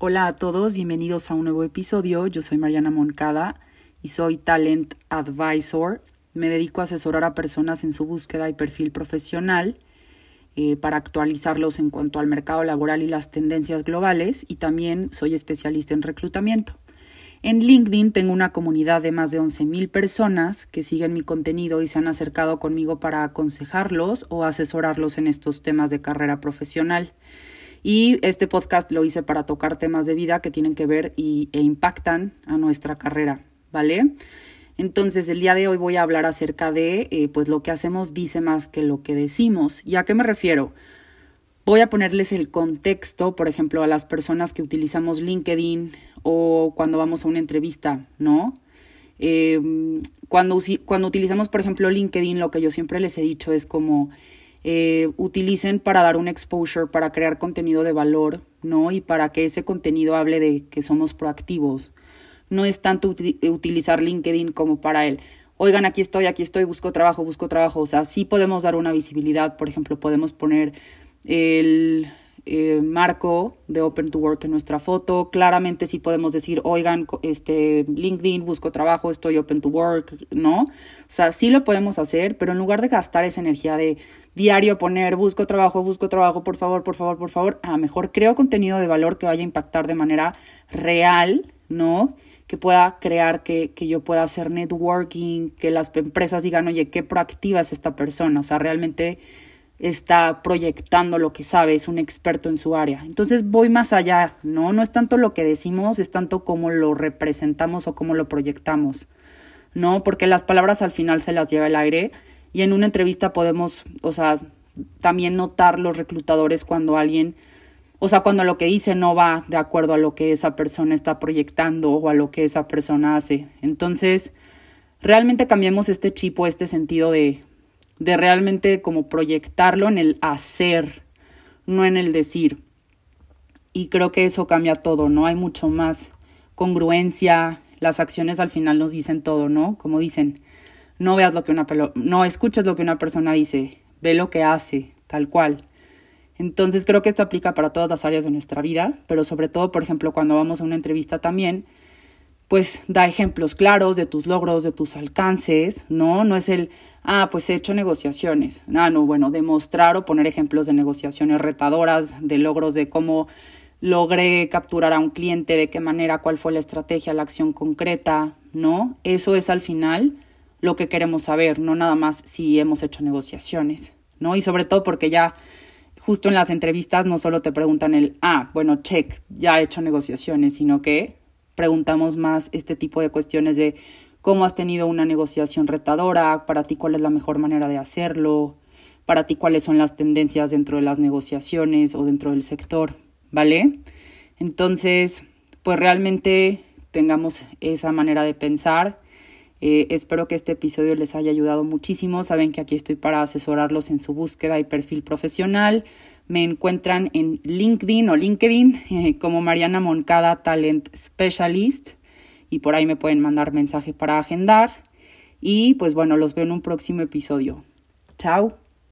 Hola a todos, bienvenidos a un nuevo episodio. Yo soy Mariana Moncada y soy Talent Advisor. Me dedico a asesorar a personas en su búsqueda y perfil profesional eh, para actualizarlos en cuanto al mercado laboral y las tendencias globales y también soy especialista en reclutamiento. En LinkedIn tengo una comunidad de más de 11.000 personas que siguen mi contenido y se han acercado conmigo para aconsejarlos o asesorarlos en estos temas de carrera profesional. Y este podcast lo hice para tocar temas de vida que tienen que ver y, e impactan a nuestra carrera, ¿vale? Entonces, el día de hoy voy a hablar acerca de, eh, pues lo que hacemos dice más que lo que decimos. ¿Y a qué me refiero? Voy a ponerles el contexto, por ejemplo, a las personas que utilizamos LinkedIn o cuando vamos a una entrevista, ¿no? Em, cuando, cuando utilizamos, por ejemplo, LinkedIn, lo que yo siempre les he dicho es como eh, utilicen para dar un exposure, para crear contenido de valor, ¿no? Y para que ese contenido hable de que somos proactivos. No es tanto utilizar LinkedIn como para él. Oigan, aquí estoy, aquí estoy, busco trabajo, busco trabajo. O sea, sí podemos dar una visibilidad. Por ejemplo, podemos poner el eh, marco de Open to Work en nuestra foto. Claramente sí podemos decir, oigan, este LinkedIn, busco trabajo, estoy Open to Work, ¿no? O sea, sí lo podemos hacer, pero en lugar de gastar esa energía de diario poner, busco trabajo, busco trabajo, por favor, por favor, por favor, a mejor creo contenido de valor que vaya a impactar de manera real, ¿no? que pueda crear que, que, yo pueda hacer networking, que las empresas digan, oye, qué proactiva es esta persona, o sea, realmente está proyectando lo que sabe, es un experto en su área. Entonces voy más allá, ¿no? No es tanto lo que decimos, es tanto cómo lo representamos o cómo lo proyectamos, ¿no? Porque las palabras al final se las lleva el aire y en una entrevista podemos, o sea, también notar los reclutadores cuando alguien, o sea, cuando lo que dice no va de acuerdo a lo que esa persona está proyectando o a lo que esa persona hace. Entonces, realmente cambiemos este chip o este sentido de de realmente como proyectarlo en el hacer, no en el decir. Y creo que eso cambia todo, ¿no? Hay mucho más congruencia, las acciones al final nos dicen todo, ¿no? Como dicen, no veas lo que una no escuches lo que una persona dice, ve lo que hace, tal cual. Entonces creo que esto aplica para todas las áreas de nuestra vida, pero sobre todo, por ejemplo, cuando vamos a una entrevista también, pues da ejemplos claros de tus logros, de tus alcances, ¿no? No es el, ah, pues he hecho negociaciones. Ah, no, bueno, demostrar o poner ejemplos de negociaciones retadoras, de logros de cómo logré capturar a un cliente, de qué manera, cuál fue la estrategia, la acción concreta, ¿no? Eso es al final lo que queremos saber, no nada más si hemos hecho negociaciones, ¿no? Y sobre todo porque ya justo en las entrevistas no solo te preguntan el, ah, bueno, check, ya he hecho negociaciones, sino que preguntamos más este tipo de cuestiones de cómo has tenido una negociación retadora, para ti cuál es la mejor manera de hacerlo, para ti cuáles son las tendencias dentro de las negociaciones o dentro del sector, ¿vale? Entonces, pues realmente tengamos esa manera de pensar. Eh, espero que este episodio les haya ayudado muchísimo. Saben que aquí estoy para asesorarlos en su búsqueda y perfil profesional. Me encuentran en LinkedIn o LinkedIn eh, como Mariana Moncada Talent Specialist y por ahí me pueden mandar mensaje para agendar. Y pues bueno, los veo en un próximo episodio. Chao.